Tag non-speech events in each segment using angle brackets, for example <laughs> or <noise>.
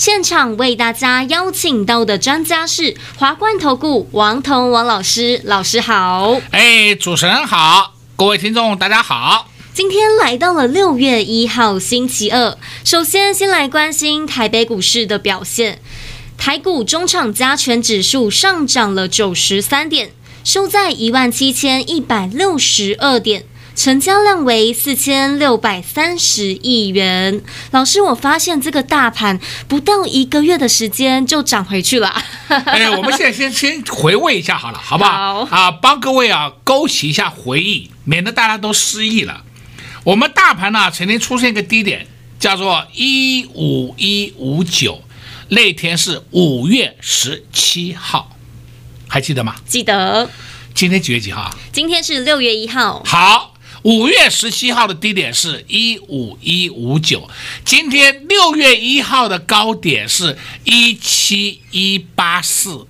现场为大家邀请到的专家是华冠投顾王彤王老师，老师好。哎，主持人好，各位听众大家好。今天来到了六月一号星期二，首先先来关心台北股市的表现。台股中场加权指数上涨了九十三点，收在一万七千一百六十二点。成交量为四千六百三十亿元。老师，我发现这个大盘不到一个月的时间就涨回去了。<laughs> 哎，我们现在先先回味一下好了，好不好？好啊，帮各位啊勾起一下回忆，免得大家都失忆了。我们大盘呢曾经出现一个低点，叫做一五一五九，那天是五月十七号，还记得吗？记得。今天几月几号？今天是六月一号。好。五月十七号的低点是一五一五九，今天六月一号的高点是一七一八四，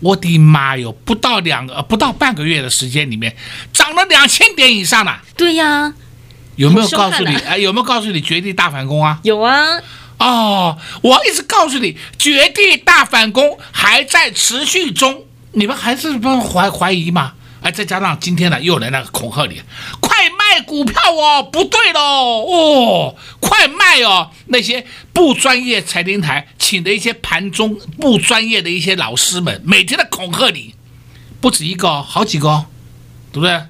我的妈哟，不到两个不到半个月的时间里面，涨了两千点以上了。对呀，有没有告诉你？哎，有没有告诉你绝地大反攻啊？有啊。哦，我一直告诉你，绝地大反攻还在持续中，你们还是不怀怀疑吗？哎，再加上今天呢，又来那个恐吓你，快卖股票哦，不对喽，哦，快卖哦！那些不专业财经台请的一些盘中不专业的一些老师们，每天的恐吓你，不止一个，好几个，对不对？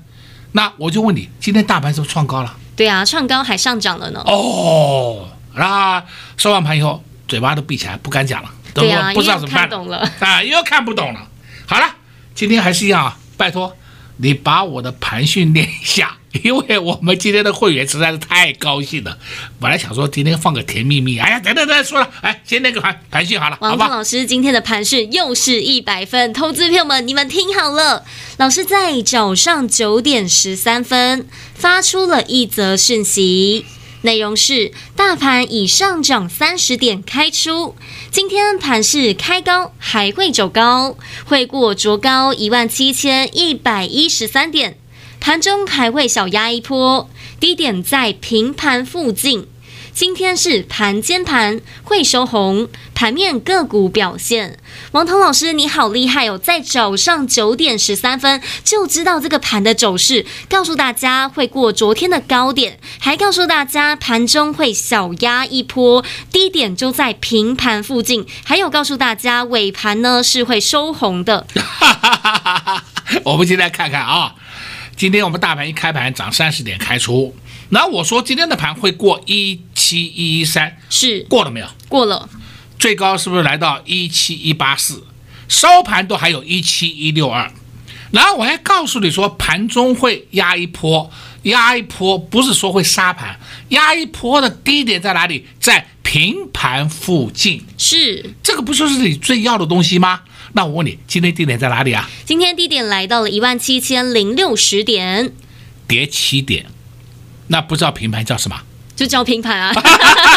那我就问你，今天大盘是不是创高了？对啊，创高还上涨了呢。哦，那收完盘以后，嘴巴都闭起来，不敢讲了，对啊，不知道怎么办了啊，又看不懂了。好了，今天还是一样啊，拜托。你把我的盘训练一下，<laughs> 因为我们今天的会员实在是太高兴了。本来想说今天放个甜蜜蜜，哎呀，等等等，说了，哎，先那个盘盘训好了，王峰老师今天的盘训又是一百分，投资朋友们你们听好了，老师在早上九点十三分发出了一则讯息。内容是：大盘已上涨三十点开出，今天盘势开高，还会走高，会过卓高一万七千一百一十三点，盘中还会小压一波，低点在平盘附近。今天是盘间盘，会收红。盘面个股表现，王彤老师你好厉害哦，在早上九点十三分就知道这个盘的走势，告诉大家会过昨天的高点，还告诉大家盘中会小压一波，低点就在平盘附近，还有告诉大家尾盘呢是会收红的。<laughs> 我们今天来看看啊，今天我们大盘一开盘涨三十点开出。那我说今天的盘会过一七一一三，是过了没有？过了，最高是不是来到一七一八四？收盘都还有一七一六二。然后我还告诉你说，盘中会压一波，压一波不是说会杀盘，压一波的低点在哪里？在平盘附近。是这个不就是你最要的东西吗？那我问你，今天低点在哪里啊？今天低点来到了一万七千零六十点，跌七点。那不知道平盘叫什么？就叫平盘啊，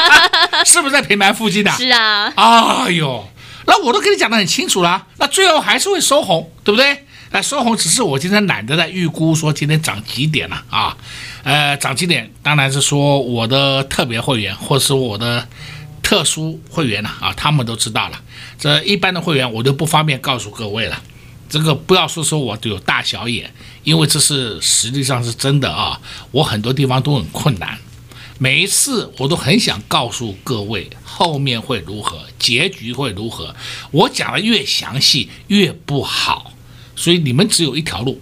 <laughs> 是不是在平盘附近的？是啊。哎呦，那我都跟你讲得很清楚了，那最后还是会收红，对不对？那收红只是我今天懒得在预估说今天涨几点了啊？呃，涨几点？当然是说我的特别会员或是我的特殊会员了啊，他们都知道了。这一般的会员我就不方便告诉各位了。这个不要说说我有大小眼，因为这是实际上是真的啊。我很多地方都很困难，每一次我都很想告诉各位后面会如何，结局会如何。我讲的越详细越不好，所以你们只有一条路，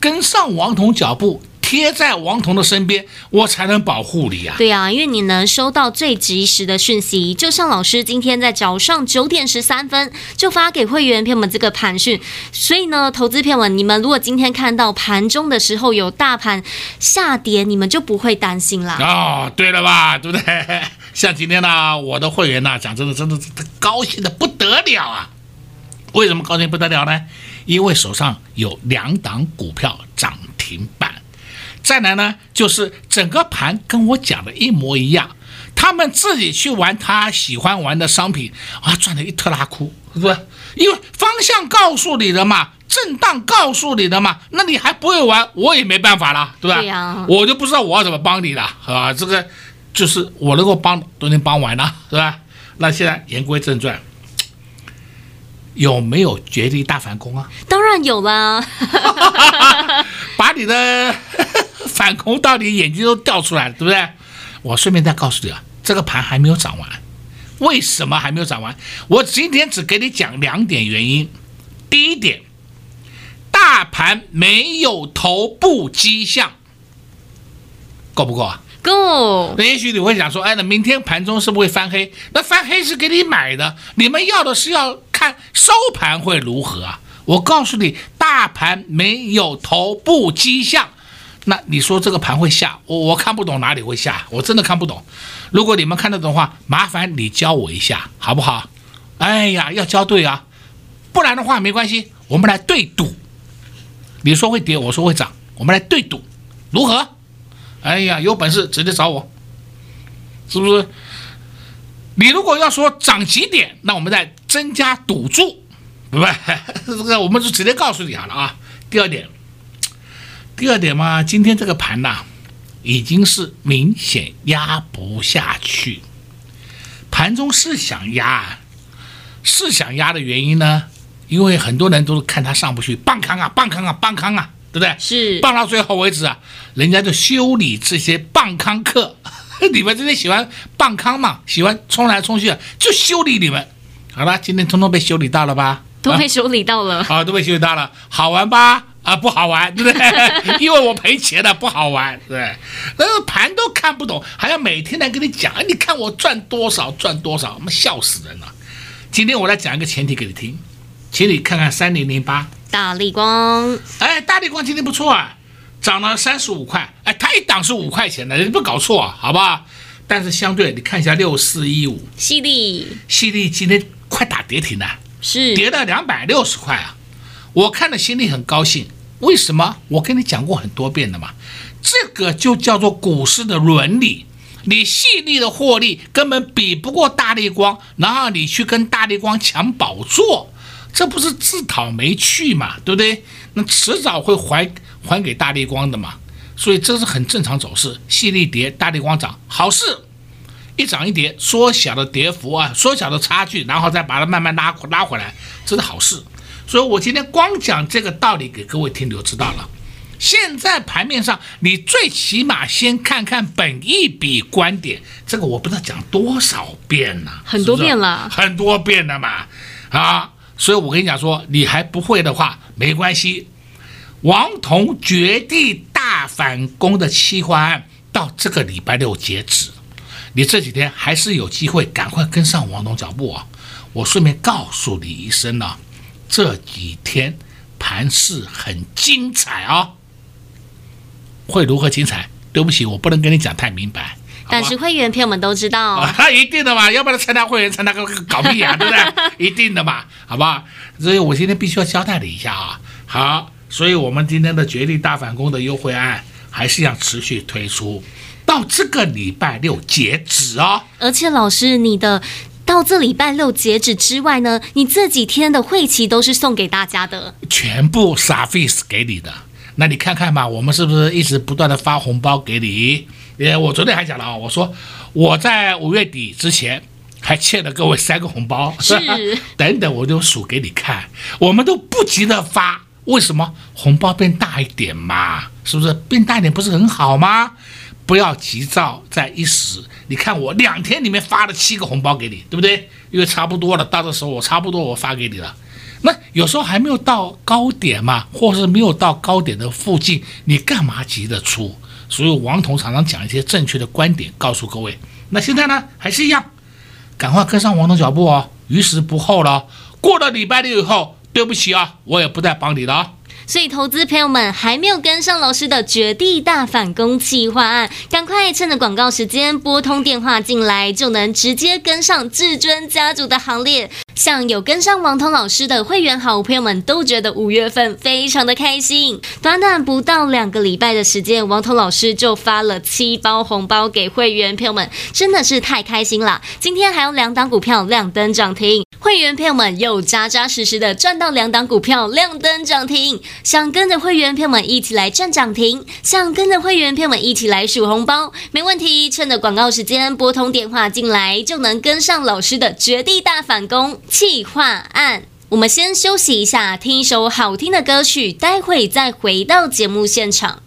跟上王彤脚步，贴在王彤的身边，我才能保护你呀、啊。对呀、啊，因为你能收到最及时的讯息，就像老师今天在早上九点十三分就发给会员朋友们这个盘讯，所以呢，投资朋友们，你们如果今天看到盘中的时候有大盘下跌，你们就不会担心啦。哦，对了吧，对不对？<laughs> 像今天呢，我的会员呢，讲真的，真的高兴的不得了啊！为什么高兴不得了呢？因为手上有两档股票涨停板，再来呢，就是整个盘跟我讲的一模一样，他们自己去玩他喜欢玩的商品啊，赚的一特拉哭，是不是？因为方向告诉你了嘛，震荡告诉你了嘛，那你还不会玩，我也没办法了，对吧？对呀、啊，我就不知道我要怎么帮你了，啊，这个就是我能够帮都能帮完了，是吧？那现在言归正传。有没有绝地大反攻啊？当然有啦，<laughs> 把你的 <laughs> 反攻到你眼睛都掉出来了，对不对？我顺便再告诉你啊，这个盘还没有涨完，为什么还没有涨完？我今天只给你讲两点原因。第一点，大盘没有头部迹象，够不够啊？够。那也许你会想说，哎，那明天盘中是不是会翻黑？那翻黑是给你买的，你们要的是要。看收盘会如何啊？我告诉你，大盘没有头部迹象，那你说这个盘会下？我我看不懂哪里会下，我真的看不懂。如果你们看得懂的话，麻烦你教我一下，好不好？哎呀，要教对啊，不然的话没关系，我们来对赌。你说会跌，我说会涨，我们来对赌，如何？哎呀，有本事直接找我，是不是？你如果要说涨几点，那我们再增加赌注，对不？<laughs> 这个我们就直接告诉你好了啊。第二点，第二点嘛，今天这个盘呐，已经是明显压不下去。盘中是想压，是想压的原因呢，因为很多人都是看它上不去，棒康啊，棒康啊，棒康啊，对不对？是棒到最后为止啊，人家就修理这些棒康客。<laughs> 你们这些喜欢棒康嘛，喜欢冲来冲去的，就修理你们。好了，今天通通被修理到了吧？都被修理到了。啊，都被修理到了，好玩吧？啊，不好玩，对不对？<laughs> 因为我赔钱了，不好玩，对。那个盘都看不懂，还要每天来跟你讲，哎，你看我赚多少，赚多少，我们笑死人了。今天我来讲一个前提给你听，请你看看三零零八大力光。哎，大力光今天不错啊。涨了三十五块，哎，它一档是五块钱的，你不搞错啊，好不好？但是相对你看一下六四一五，犀利，犀利今天快打跌停了，是跌了两百六十块啊！我看了心里很高兴，为什么？我跟你讲过很多遍了嘛，这个就叫做股市的伦理，你矽力的获利根本比不过大力光，然后你去跟大力光抢宝座，这不是自讨没趣嘛，对不对？那迟早会还。还给大立光的嘛，所以这是很正常走势，细力跌，大立光涨，好事，一涨一跌，缩小的跌幅啊，缩小的差距，然后再把它慢慢拉拉回来，这是好事。所以我今天光讲这个道理给各位听，你就知道了。现在盘面上，你最起码先看看本一笔观点，这个我不知道讲多少遍了，很多遍了，很多遍了嘛，啊，所以我跟你讲说，你还不会的话，没关系。王彤绝地大反攻的企划案到这个礼拜六截止，你这几天还是有机会，赶快跟上王彤脚步啊！我顺便告诉你一声呢，这几天盘势很精彩啊，会如何精彩？对不起，我不能跟你讲太明白。但是会员朋友们都知道，他一定的嘛，要不然参加会员参加个搞屁啊，对不对？<laughs> 一定的嘛，好不好？所以我今天必须要交代你一下啊，好。所以，我们今天的绝地大反攻的优惠案还是要持续推出，到这个礼拜六截止哦。而且，老师，你的到这礼拜六截止之外呢，你这几天的会期都是送给大家的，全部 service 给你的。那你看看嘛，我们是不是一直不断的发红包给你？诶，我昨天还讲了啊，我说我在五月底之前还欠了各位三个红包，是 <laughs> 等等，我就数给你看，我们都不急着发。为什么红包变大一点嘛？是不是变大一点不是很好吗？不要急躁在一时。你看我两天里面发了七个红包给你，对不对？因为差不多了，到的时候我差不多我发给你了。那有时候还没有到高点嘛，或是没有到高点的附近，你干嘛急着出？所以王彤常常讲一些正确的观点，告诉各位。那现在呢，还是一样，赶快跟上王彤脚步哦，于时不候了。过了礼拜六以后，对不起啊，我也不再帮你了啊。所以，投资朋友们还没有跟上老师的绝地大反攻计划，赶快趁着广告时间拨通电话进来，就能直接跟上至尊家族的行列。像有跟上王彤老师的会员好朋友们都觉得五月份非常的开心。短短不到两个礼拜的时间，王彤老师就发了七包红包给会员朋友们，真的是太开心了。今天还有两档股票亮灯涨停。会员朋友们又扎扎实实的赚到两档股票亮灯涨停，想跟着会员朋友们一起来赚涨停，想跟着会员朋友们一起来数红包，没问题。趁着广告时间拨通电话进来，就能跟上老师的绝地大反攻计划案。我们先休息一下，听一首好听的歌曲，待会再回到节目现场。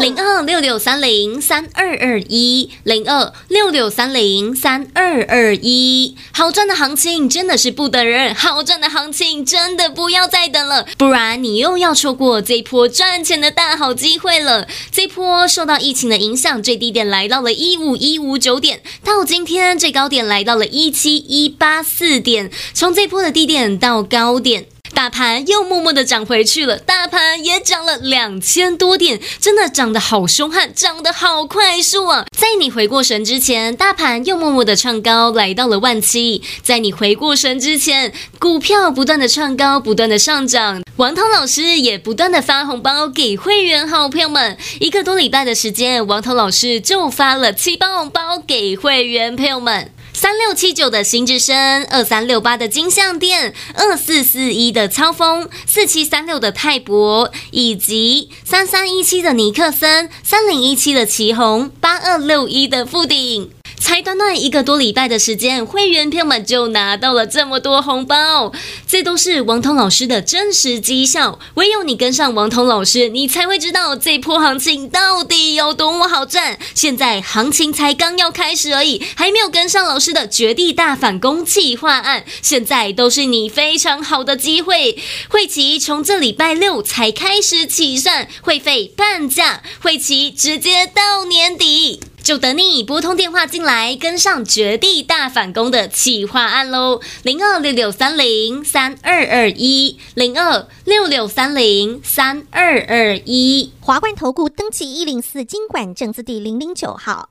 零二六六三零三二二一，零二六六三零三二二一，好赚的行情真的是不等人，好赚的行情真的不要再等了，不然你又要错过这一波赚钱的大好机会了。这波受到疫情的影响，最低点来到了一五一五九点，到今天最高点来到了一七一八四点，从这波的低点到高点。大盘又默默的涨回去了，大盘也涨了两千多点，真的涨得好凶悍，涨得好快速啊！在你回过神之前，大盘又默默的创高，来到了万七。在你回过神之前，股票不断的创高，不断的上涨，王涛老师也不断的发红包给会员好朋友们。一个多礼拜的时间，王涛老师就发了七包红包给会员朋友们。三六七九的新之声，二三六八的金像电，二四四一的超风，四七三六的泰博，以及三三一七的尼克森，三零一七的祁红，八二六一的富鼎。才短短一个多礼拜的时间，会员朋友们就拿到了这么多红包，这都是王彤老师的真实绩效。唯有你跟上王彤老师，你才会知道这波行情到底有多么好赚。现在行情才刚要开始而已，还没有跟上老师的绝地大反攻计划案，现在都是你非常好的机会。会期从这礼拜六才开始起算，会费半价，会期直接到年底。就等你拨通电话进来，跟上绝地大反攻的企划案喽！零二六六三零三二二一，零二六六三零三二二一。华冠投顾登记一零四金管证字第零零九号。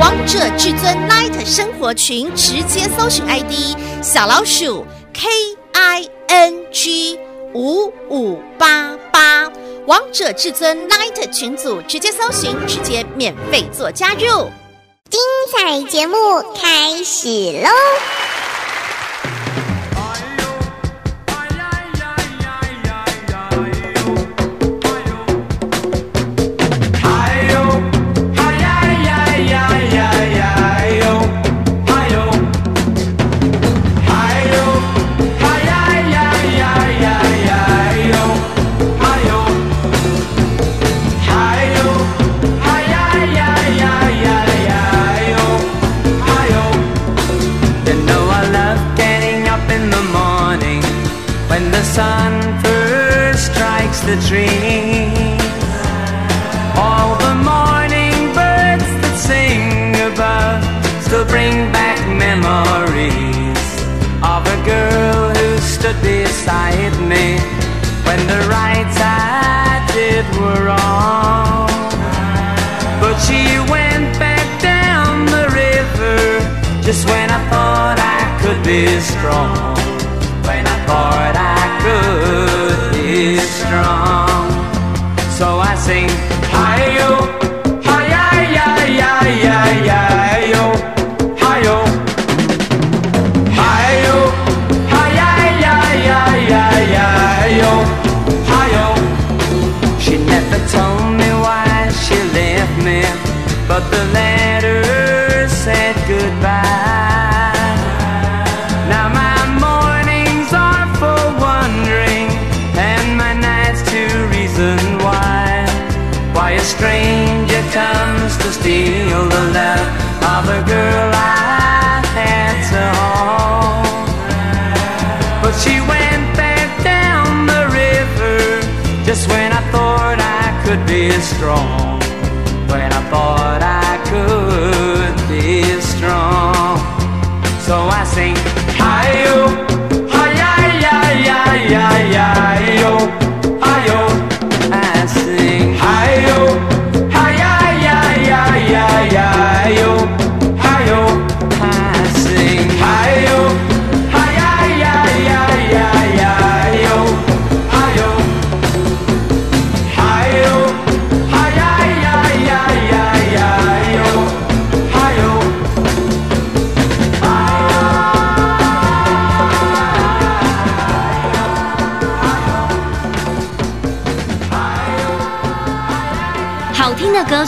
王者至尊 Light 生活群，直接搜寻 ID 小老鼠 K I N G 五五八八。王者至尊 Light 群组，直接搜寻，直接免费做加入。精彩节目开始喽！strong when I thought I could strong. So I sing.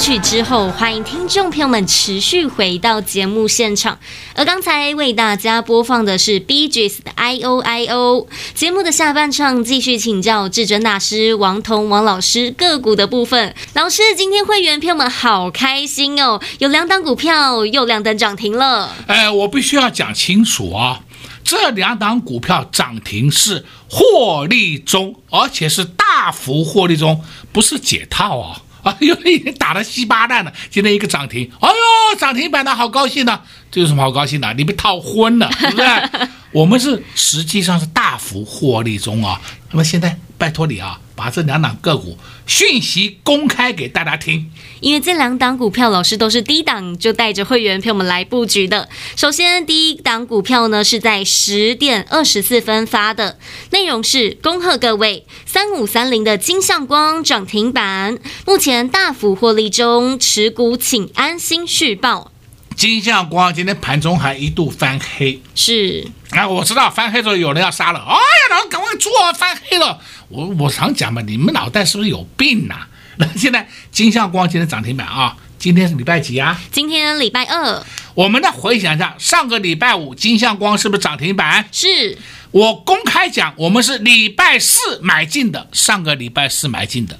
曲之后，欢迎听众朋友们持续回到节目现场。而刚才为大家播放的是 BGS 的 I O I O。节目的下半场继续请教至尊大师王彤王老师个股的部分。老师，今天会员朋友们好开心哦，有两档股票又亮灯涨停了。哎，我必须要讲清楚啊，这两档股票涨停是获利中，而且是大幅获利中，不是解套啊。啊，有人已经打的稀巴烂了，今天一个涨停，哎呦，涨停板的好高兴呢、啊！这有什么好高兴的？你被套昏了，<laughs> 对不对？我们是实际上是大幅获利中啊。那么现在拜托你啊，把这两档个股讯息公开给大家听。因为这两档股票，老师都是低档就带着会员朋友们来布局的。首先，第一档股票呢是在十点二十四分发的，内容是恭贺各位三五三零的金相光涨停板，目前大幅获利中，持股请安心续报。金相光今天盘中还一度翻黑，是啊，我知道翻黑之后有人要杀了，哎呀，然后赶快做翻黑了。我我常讲嘛，你们脑袋是不是有病呐、啊？<laughs> 那现在金相光今天涨停板啊，今天是礼拜几啊？今天礼拜二。我们再回想一下，上个礼拜五金相光是不是涨停板？是我公开讲，我们是礼拜四买进的，上个礼拜四买进的，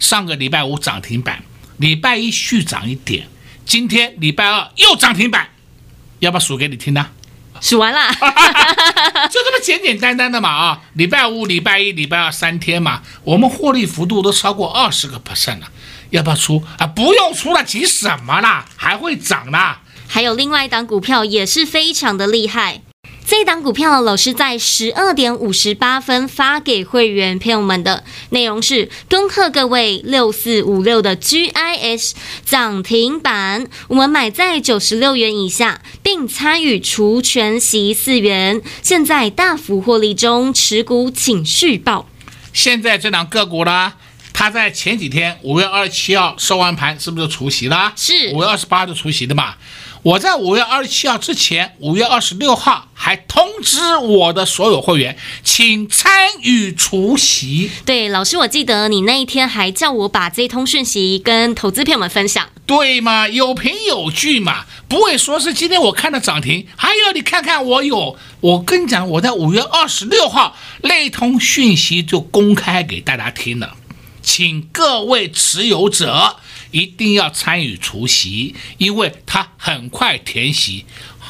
上个礼拜五涨停板，礼拜一续涨一点。今天礼拜二又涨停板，要不要数给你听呢？数完了，<laughs> 就这么简简单单的嘛啊！礼拜五、礼拜一、礼拜二三天嘛，我们获利幅度都超过二十个 percent 了，要不要出啊？不用出了，急什么啦？还会涨呢。还有另外一档股票也是非常的厉害。这档股票老师在十二点五十八分发给会员朋友们的内容是：恭贺各位六四五六的 GIS 涨停板，我们买在九十六元以下，并参与除权息四元，现在大幅获利中，持股请续报。现在这档个股呢，它在前几天五月二十七号收完盘，是不是就除息了？是五月二十八就除息的嘛。我在五月二十七号之前，五月二十六号还通知我的所有会员，请参与除夕。对，老师，我记得你那一天还叫我把这通讯息跟投资朋友们分享。对嘛，有凭有据嘛，不会说是今天我看到涨停，还有你看看我有，我跟你讲，我在五月二十六号那通讯息就公开给大家听了，请各位持有者。一定要参与除夕，因为它很快填席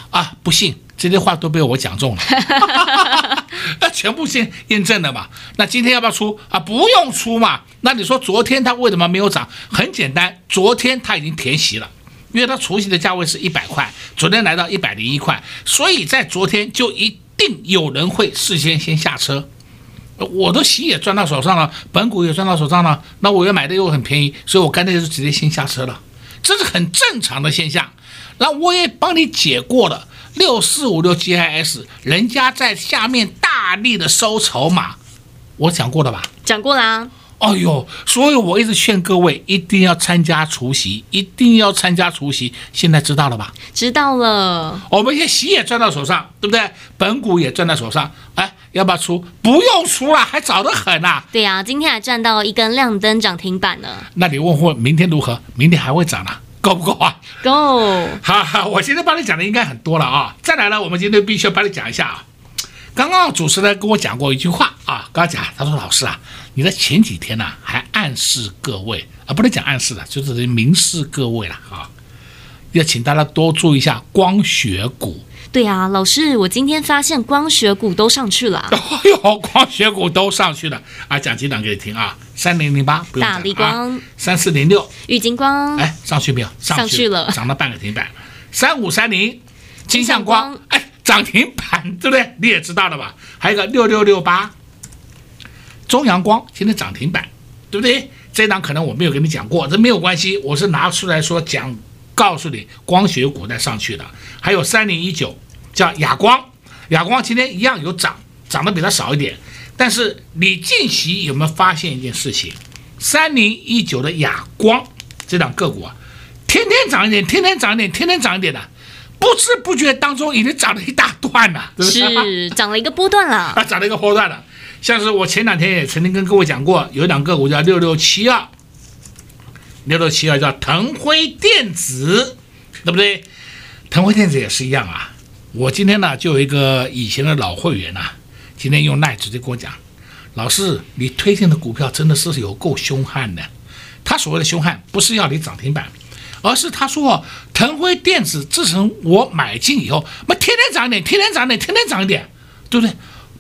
啊！不信这些话都被我讲中了，<laughs> 那全部先验证了嘛。那今天要不要出啊？不用出嘛。那你说昨天它为什么没有涨？很简单，昨天它已经填席了，因为它除夕的价位是一百块，昨天来到一百零一块，所以在昨天就一定有人会事先先下车。我的息也赚到手上了，本股也赚到手上了，那我要买的又很便宜，所以我干脆就直接先下车了，这是很正常的现象。那我也帮你解过了，六四五六 GIS，人家在下面大力的收筹码，我讲过了吧？讲过啦。哎呦，所以我一直劝各位一定要参加除夕，一定要参加除夕。现在知道了吧？知道了。我们现在息也赚到手上，对不对？本股也赚到手上，哎，要不要出？不用出了，还早得很呐、啊。对呀、啊，今天还赚到一根亮灯涨停板呢。那你问问明天如何？明天还会涨呢、啊，够不够啊？够。<laughs> 好好，我今天帮你讲的应该很多了啊。再来了，我们今天必须要帮你讲一下啊。刚刚主持人跟我讲过一句话啊，刚刚讲，他说老师啊。你在前几天呢、啊，还暗示各位啊，不能讲暗示了，就是明示各位了啊，要请大家多注意一下光学股。对啊，老师，我今天发现光学股都上去了。<laughs> 哎呦，光学股都上去了啊！讲几档给你听啊，三零零八，大立光，三四零六，玉金光，哎，上去没有？上去，了，涨了半个停板。三五三零，金像光，哎，涨停板，对不对？你也知道了吧？还有个六六六八，中阳光，今天涨停板，对不对？这档可能我没有跟你讲过，这没有关系，我是拿出来说讲，告诉你光学股在上去的。还有三零一九。叫亚光，亚光今天一样有涨，涨得比它少一点。但是你近期有没有发现一件事情？三零一九的亚光这档个股啊，天天涨一点，天天涨一点，天天涨一点的，不知不觉当中已经涨了一大段了，是不是？是涨了一个波段了 <laughs> 啊，涨了一个波段了。像是我前两天也曾经跟各位讲过，有一档个股叫六六七二，六六七二叫腾辉电子，对不对？腾辉电子也是一样啊。我今天呢，就有一个以前的老会员呐、啊，今天用赖直接跟我讲，老师，你推荐的股票真的是有够凶悍的。他所谓的凶悍，不是要你涨停板，而是他说腾辉电子自从我买进以后，那天天涨点，天天涨点，天天涨点，对不对？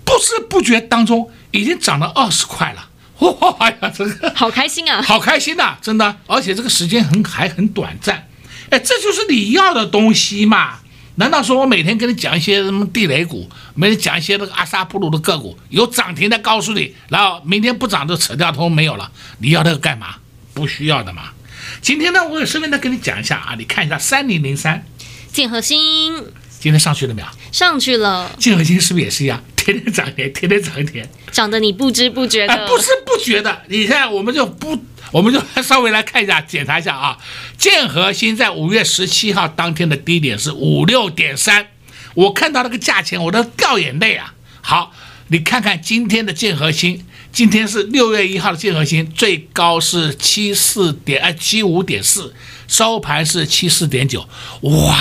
不知不觉当中已经涨了二十块了，<laughs> 哇呀，这个 <laughs> 好开心啊，好开心呐、啊，真的，而且这个时间很还很短暂，哎，这就是你要的东西嘛。难道说我每天跟你讲一些什么地雷股，每天讲一些那个阿萨布鲁的个股，有涨停的告诉你，然后明天不涨就扯掉头没有了？你要那个干嘛？不需要的嘛。今天呢，我也顺便再跟你讲一下啊，你看一下三零零三，建和兴，今天上去了没有？上去了。建和兴是不是也是一样，<laughs> 天天涨一点，天天涨一点，涨得你不知不觉的，哎，不知不觉的。你看，我们就不。我们就稍微来看一下，检查一下啊。建和新在五月十七号当天的低点是五六点三，我看到那个价钱，我都掉眼泪啊。好，你看看今天的建和新，今天是六月一号的建和兴，最高是七四点哎七五点四，收盘是七四点九，哇，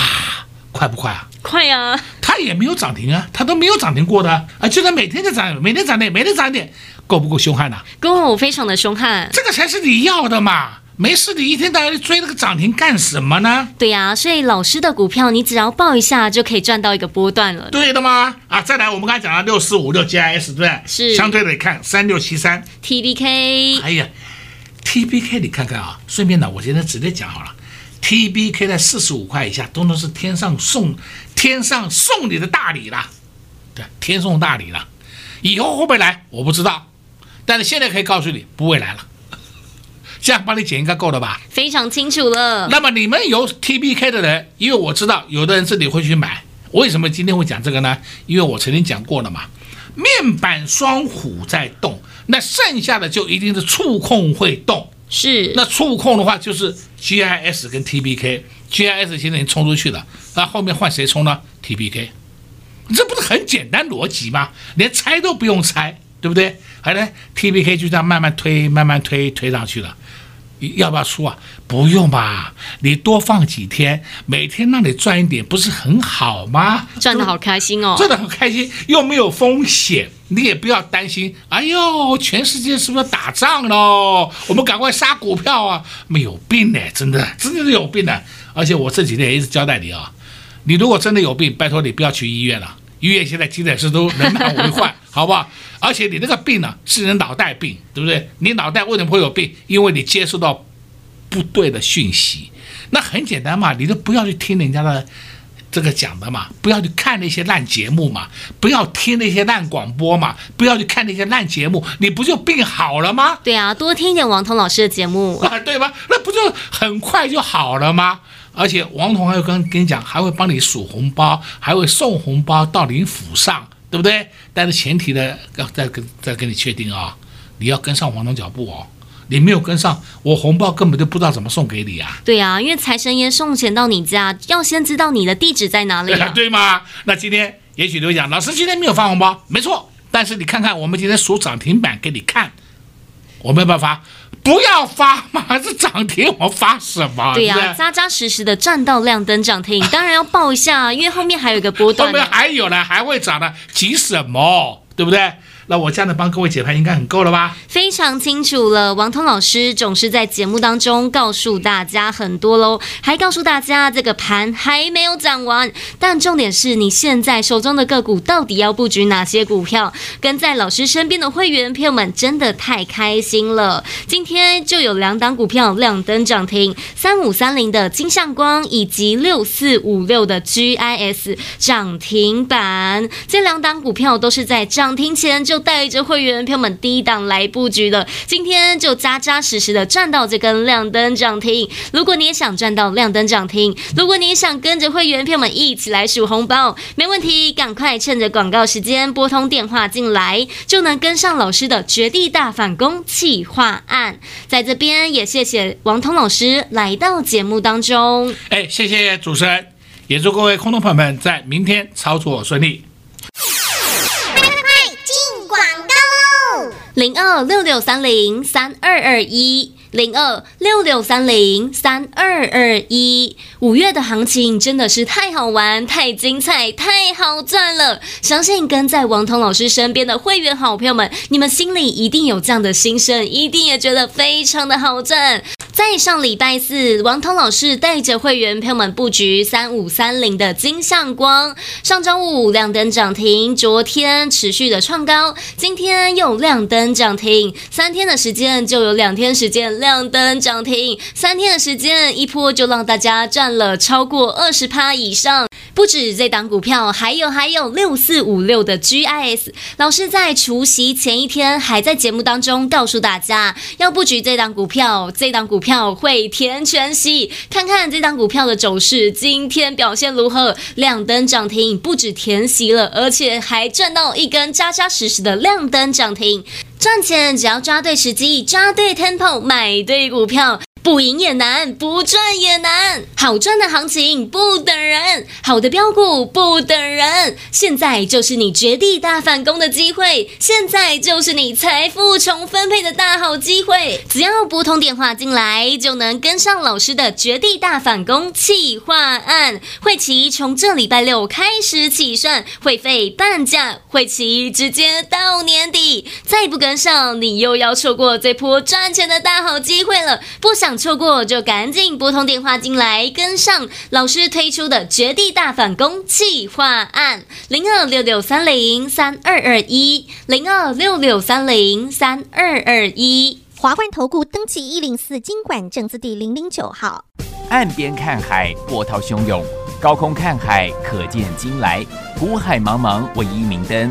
快不快啊？快呀、啊！它也没有涨停啊，它都没有涨停过的啊，就在每天在涨，每天涨点，每天涨点。够不够凶悍呐、啊？够，非常的凶悍。这个才是你要的嘛！没事，你一天到晚追那个涨停干什么呢？对呀、啊，所以老师的股票，你只要报一下就可以赚到一个波段了。对的吗？啊，再来，我们刚才讲了六四五六 GIS，对不对？是。相对的，你看三六七三 TBK。哎呀，TBK，你看看啊，顺便呢，我今天直接讲好了，TBK 在四十五块以下，都能是天上送天上送你的大礼了，对，天送大礼了。以后会不会来？我不知道。但是现在可以告诉你，不会来了。<laughs> 这样帮你解应该够了吧？非常清楚了。那么你们有 TBK 的人，因为我知道有的人这里会去买。为什么今天会讲这个呢？因为我曾经讲过了嘛。面板双虎在动，那剩下的就一定是触控会动。是。那触控的话就是 GIS 跟 TBK。GIS 现在已经冲出去了，那后面换谁冲呢？TBK。这不是很简单逻辑吗？连猜都不用猜。对不对？好了，TBK 就这样慢慢推，慢慢推，推上去了。要不要出啊？不用吧，你多放几天，每天让你赚一点，不是很好吗？赚的好开心哦，赚的很开心，又没有风险，你也不要担心。哎呦，全世界是不是打仗喽？我们赶快杀股票啊！没有病呢，真的，真的是有病的。而且我这几天也一直交代你啊，你如果真的有病，拜托你不要去医院了。医院现在急诊室都人满为患，好不好？而且你那个病呢、啊，是你的脑袋病，对不对？你脑袋为什么会有病？因为你接受到不对的讯息。那很简单嘛，你都不要去听人家的这个讲的嘛，不要去看那些烂节目嘛，不要听那些烂广播嘛，不要去看那些烂节目，你不就病好了吗？对啊，多听一点王彤老师的节目啊，对吧？那不就很快就好了吗？而且王彤还会跟跟你讲，还会帮你数红包，还会送红包到您府上，对不对？但是前提呢，要再跟再跟你确定啊、哦，你要跟上黄总脚步哦。你没有跟上，我红包根本就不知道怎么送给你啊。对啊，因为财神爷送钱到你家，要先知道你的地址在哪里啊，<laughs> 对吗？那今天也许你会讲，老师今天没有发红包，没错。但是你看看，我们今天数涨停板给你看，我没有办法。不要发嘛，还是涨停，我发什么？对呀、啊，扎扎实实的站到亮灯涨停，<laughs> 当然要报一下，因为后面还有一个波段，后面还有呢，还会涨的，急什么？对不对？那我这样的帮各位解盘应该很够了吧？非常清楚了。王通老师总是在节目当中告诉大家很多喽，还告诉大家这个盘还没有涨完。但重点是你现在手中的个股到底要布局哪些股票？跟在老师身边的会员朋友们真的太开心了。今天就有两档股票亮灯涨停，三五三零的金相光以及六四五六的 GIS 涨停板。这两档股票都是在涨停前就带着会员朋友们低档来布局的，今天就扎扎实实的赚到这根亮灯涨停。如果你也想赚到亮灯涨停，如果你也想跟着会员朋友们一起来数红包，没问题，赶快趁着广告时间拨通电话进来，就能跟上老师的绝地大反攻企划案。在这边也谢谢王通老师来到节目当中。哎，谢谢主持人，也祝各位空头朋友们在明天操作顺利。零二六六三零三二二一，零二六六三零三二二一。五月的行情真的是太好玩、太精彩、太好赚了！相信跟在王彤老师身边的会员好朋友们，你们心里一定有这样的心声，一定也觉得非常的好赚。在上礼拜四，王涛老师带着会员朋友们布局三五三零的金相光，上周五亮灯涨停，昨天持续的创高，今天又亮灯涨停，三天的时间就有两天时间亮灯涨停，三天的时间一波就让大家赚了超过二十趴以上。不止这档股票，还有还有六四五六的 GIS，老师在除夕前一天还在节目当中告诉大家，要布局这档股票，这档股票会填全息，看看这档股票的走势，今天表现如何？亮灯涨停，不止填息了，而且还赚到一根扎扎实实的亮灯涨停。赚钱只要抓对时机，抓对 tempo，买对股票。不赢也难，不赚也难。好赚的行情不等人，好的标股不等人。现在就是你绝地大反攻的机会，现在就是你财富重分配的大好机会。只要拨通电话进来，就能跟上老师的绝地大反攻企划案。会期从这礼拜六开始起算，会费半价，会期直接到年底。再不跟上，你又要错过这波赚钱的大好机会了。不想。错过就赶紧拨通电话进来，跟上老师推出的绝地大反攻计划案，零二六六三零三二二一，零二六六三零三二二一。华冠投顾登记一零四经管证字第零零九号。岸边看海，波涛汹涌；高空看海，可见金来。古海茫茫，唯一明灯，